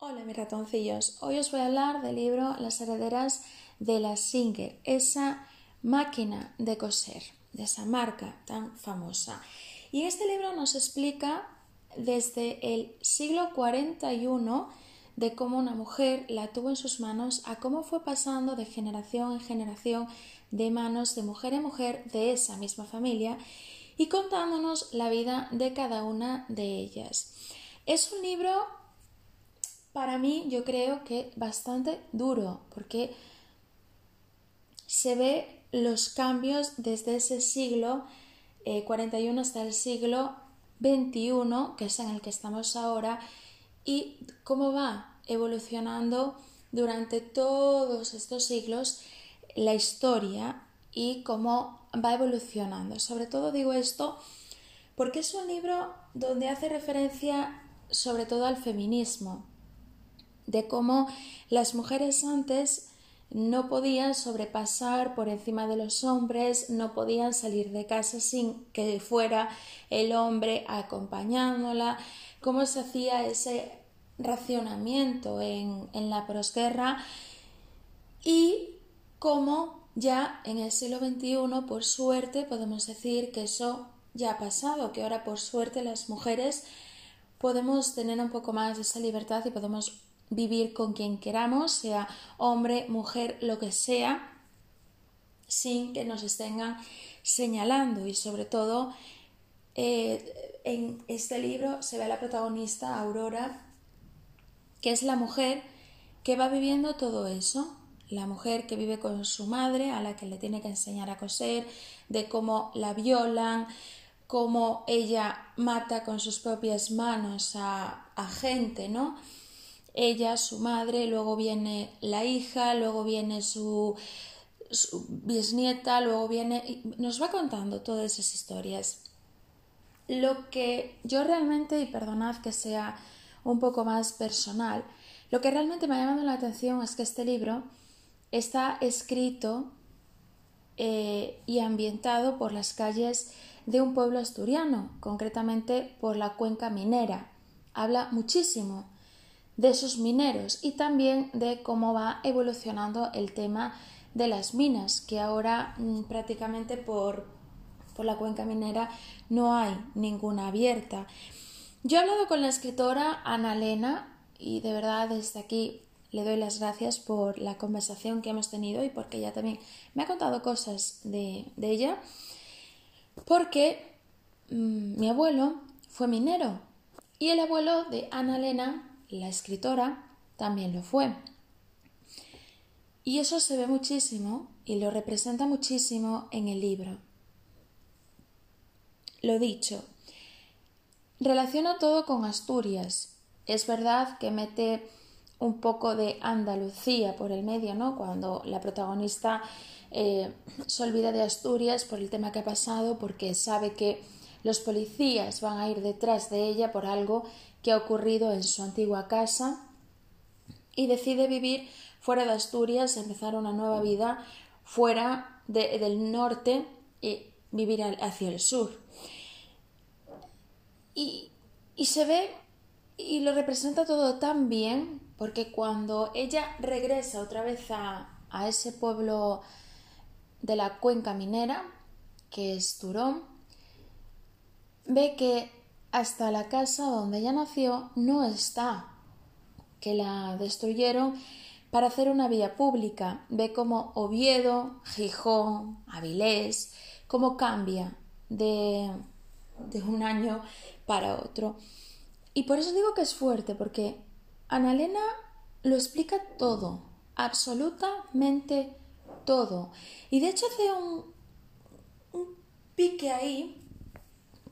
Hola mis ratoncillos, hoy os voy a hablar del libro Las herederas de la Singer, esa máquina de coser, de esa marca tan famosa. Y este libro nos explica desde el siglo 41 de cómo una mujer la tuvo en sus manos a cómo fue pasando de generación en generación de manos de mujer en mujer de esa misma familia y contándonos la vida de cada una de ellas. Es un libro para mí yo creo que bastante duro porque se ve los cambios desde ese siglo 41 eh, hasta el siglo 21, que es en el que estamos ahora, y cómo va evolucionando durante todos estos siglos la historia y cómo va evolucionando. Sobre todo digo esto porque es un libro donde hace referencia sobre todo al feminismo, de cómo las mujeres antes no podían sobrepasar por encima de los hombres, no podían salir de casa sin que fuera el hombre acompañándola, cómo se hacía ese racionamiento en, en la posguerra y cómo ya en el siglo XXI, por suerte, podemos decir que eso ya ha pasado, que ahora por suerte las mujeres podemos tener un poco más de esa libertad y podemos vivir con quien queramos, sea hombre, mujer, lo que sea, sin que nos estén señalando y sobre todo eh, en este libro se ve a la protagonista Aurora, que es la mujer que va viviendo todo eso, la mujer que vive con su madre, a la que le tiene que enseñar a coser, de cómo la violan, cómo ella mata con sus propias manos a, a gente, ¿no? Ella, su madre, luego viene la hija, luego viene su, bisnieta, luego viene... nos va contando todas esas historias. Lo que yo realmente, y perdonad que sea un poco más personal, lo que realmente me ha llamado la atención es que este libro está escrito eh, y ambientado por las calles de un pueblo asturiano, concretamente por la cuenca minera. Habla muchísimo de esos mineros y también de cómo va evolucionando el tema de las minas, que ahora mm, prácticamente por, por la cuenca minera no hay ninguna abierta. Yo he hablado con la escritora Ana Lena y de verdad desde aquí le doy las gracias por la conversación que hemos tenido y porque ella también me ha contado cosas de, ella, porque mm, mi abuelo fue minero y el abuelo de Ana Lena la escritora también lo fue. Y eso se ve muchísimo y lo representa muchísimo en el libro. Lo dicho, relaciona todo con Asturias. Es verdad que mete un poco de Andalucía por el medio, ¿no? Cuando la protagonista eh, se olvida de Asturias por el tema que ha pasado, porque sabe que los policías van a ir detrás de ella por algo que ha ocurrido en su antigua casa y decide vivir fuera de Asturias, empezar una nueva vida fuera del norte y vivir hacia el sur. Y, se ve y lo representa todo tan bien porque cuando ella regresa otra vez a ese pueblo de la cuenca minera, que es Turón, ve que hasta la casa donde ella nació no está, que la destruyeron para hacer una vía pública. Ve cómo Oviedo, Gijón, Avilés, cómo cambia de, de un año para otro. Y por eso digo que es fuerte, porque Ana Elena lo explica todo, absolutamente todo. Y de hecho hace un pique ahí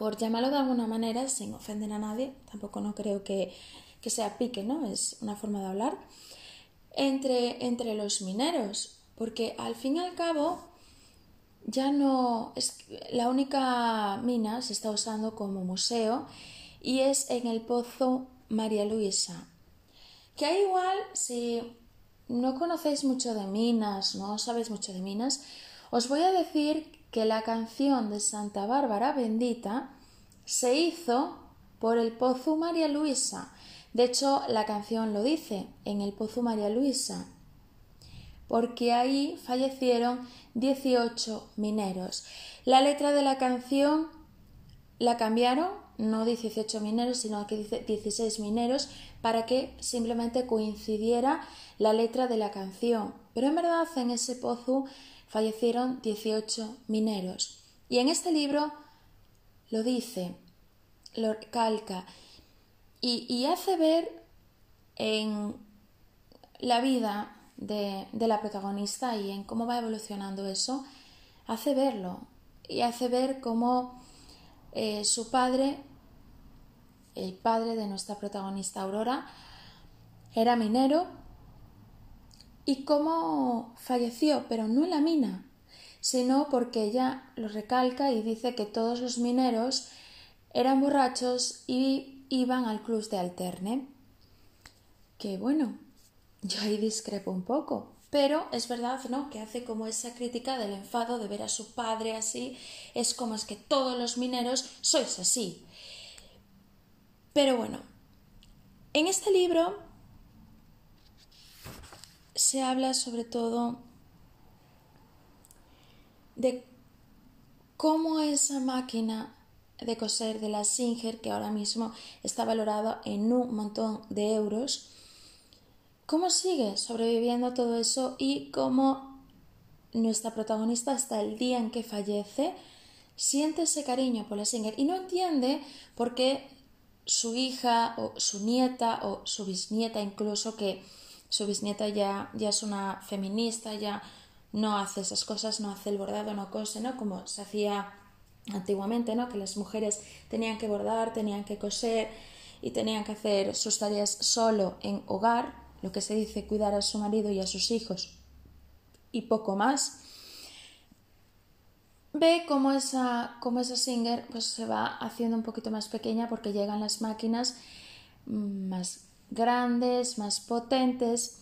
por llamarlo de alguna manera, sin ofender a nadie, tampoco no creo que, sea pique, ¿no? Es una forma de hablar, entre, entre los mineros, porque al fin y al cabo ya no es la única mina se está usando como museo y es en el pozo María Luisa. Que hay igual, si no conocéis mucho de minas, no sabéis mucho de minas, os voy a decir que la canción de Santa Bárbara bendita se hizo por el Pozo María Luisa. De hecho, la canción lo dice, en el Pozo María Luisa, porque ahí fallecieron 18 mineros. La letra de la canción la cambiaron, no dice 18 mineros, sino que dice 16 mineros, para que simplemente coincidiera la letra de la canción. Pero en verdad en ese pozo fallecieron 18 mineros. Y en este libro lo dice, lo calca y, hace ver en la vida de, la protagonista y en cómo va evolucionando eso, hace verlo y hace ver cómo eh, su padre, el padre de nuestra protagonista Aurora, era minero y cómo falleció, pero no en la mina, sino porque ella lo recalca y dice que todos los mineros eran borrachos y iban al club de alterne. Que bueno, yo ahí discrepo un poco, pero es verdad, ¿no? Que hace como esa crítica del enfado de ver a su padre así, es como es que todos los mineros sois así. Pero bueno, en este libro se habla sobre todo de cómo esa máquina de coser de la Singer, que ahora mismo está valorada en un montón de euros, cómo sigue sobreviviendo todo eso y cómo nuestra protagonista hasta el día en que fallece siente ese cariño por la Singer y no entiende por qué su hija o su nieta o su bisnieta incluso que su bisnieta ya, ya es una feminista, ya no hace esas cosas, no hace el bordado, no cose, ¿no? Como se hacía antiguamente, ¿no? Que las mujeres tenían que bordar, tenían que coser y tenían que hacer sus tareas solo en hogar, lo que se dice cuidar a su marido y a sus hijos y poco más. Ve cómo esa, cómo esa Singer pues, se va haciendo un poquito más pequeña porque llegan las máquinas más grandes, más potentes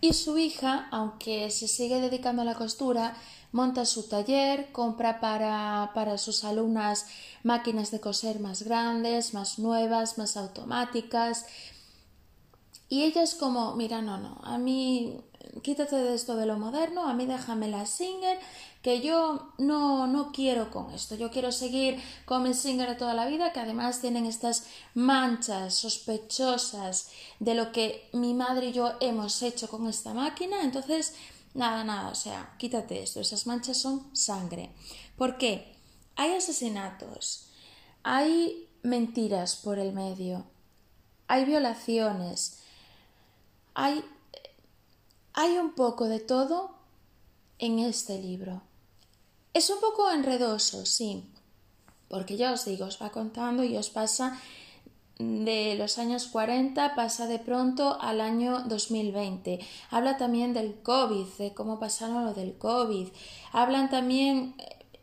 y su hija, aunque se sigue dedicando a la costura, monta su taller, compra para, para sus alumnas máquinas de coser más grandes, más nuevas, más automáticas. Y ella es como, mira, no, no, a mí quítate de esto de lo moderno, a mí déjame la Singer, que yo no, no quiero con esto, yo quiero seguir con mi Singer toda la vida, que además tienen estas manchas sospechosas de lo que mi madre y yo hemos hecho con esta máquina, entonces, nada, nada, o sea, quítate esto, esas manchas son sangre. ¿Por qué? Hay asesinatos, hay mentiras por el medio, hay violaciones, hay hay un poco de todo en este libro. Es un poco enredoso, sí, porque ya os digo, os va contando y os pasa de los años 40, pasa de pronto al año 2020. Habla también del COVID, de cómo pasaron lo del COVID. Hablan también,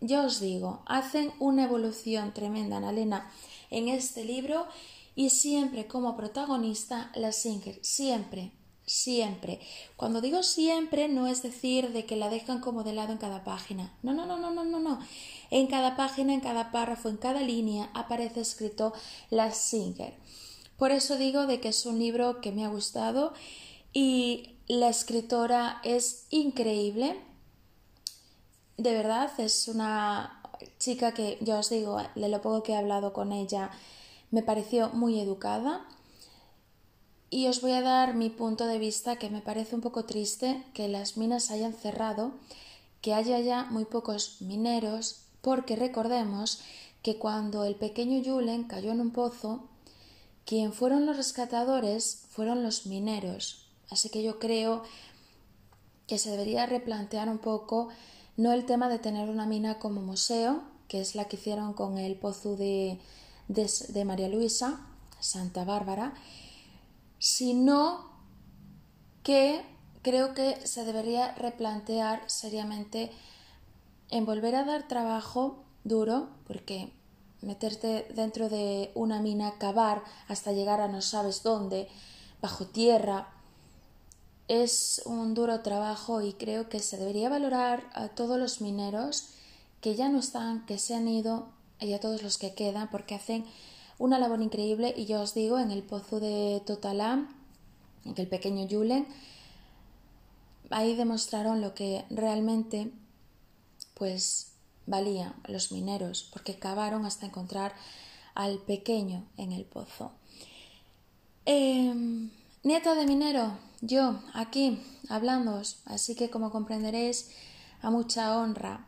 ya os digo, hacen una evolución tremenda, Annalena, en este libro y siempre como protagonista la Singer, siempre, siempre. Cuando digo siempre no es decir de que la dejan como de lado en cada página. No, no, no, no, no, no, no. En cada página, en cada párrafo, en cada línea aparece escrito la Singer. Por eso digo de que es un libro que me ha gustado y la escritora es increíble. De verdad, es una chica que, ya os digo, de lo poco que he hablado con ella, me pareció muy educada y os voy a dar mi punto de vista que me parece un poco triste que las minas hayan cerrado, que haya ya muy pocos mineros, porque recordemos que cuando el pequeño Julen cayó en un pozo, quien fueron los rescatadores fueron los mineros. Así que yo creo que se debería replantear un poco no el tema de tener una mina como museo, que es la que hicieron con el pozo de, de María Luisa, Santa Bárbara, sino que creo que se debería replantear seriamente en volver a dar trabajo duro, porque meterte dentro de una mina, cavar hasta llegar a no sabes dónde, bajo tierra, es un duro trabajo y creo que se debería valorar a todos los mineros que ya no están, que se han ido y a todos los que quedan, porque hacen una labor increíble y yo os digo, en el pozo de Totalá, en el pequeño Julen, ahí demostraron lo que realmente pues valía los mineros, porque cavaron hasta encontrar al pequeño en el pozo. Em, nieta de minero, yo aquí hablándoos, así que como comprenderéis, a mucha honra.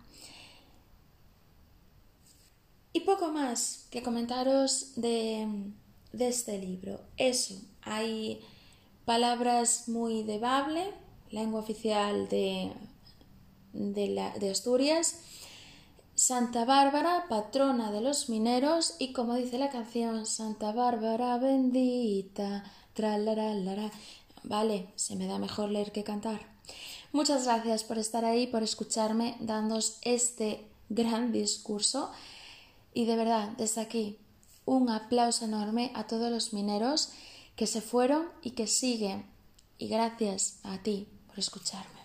Y poco más que comentaros de, este libro. Eso, hay palabras muy de Bable, lengua oficial de, de, Asturias, Santa Bárbara, patrona de los mineros, y como dice la canción, Santa Bárbara bendita, tralará, Vale, se me da mejor leer que cantar. Muchas gracias por estar ahí, por escucharme, dándos este gran discurso. Y de verdad, desde aquí, un aplauso enorme a todos los mineros que se fueron y que siguen. Y gracias a ti por escucharme.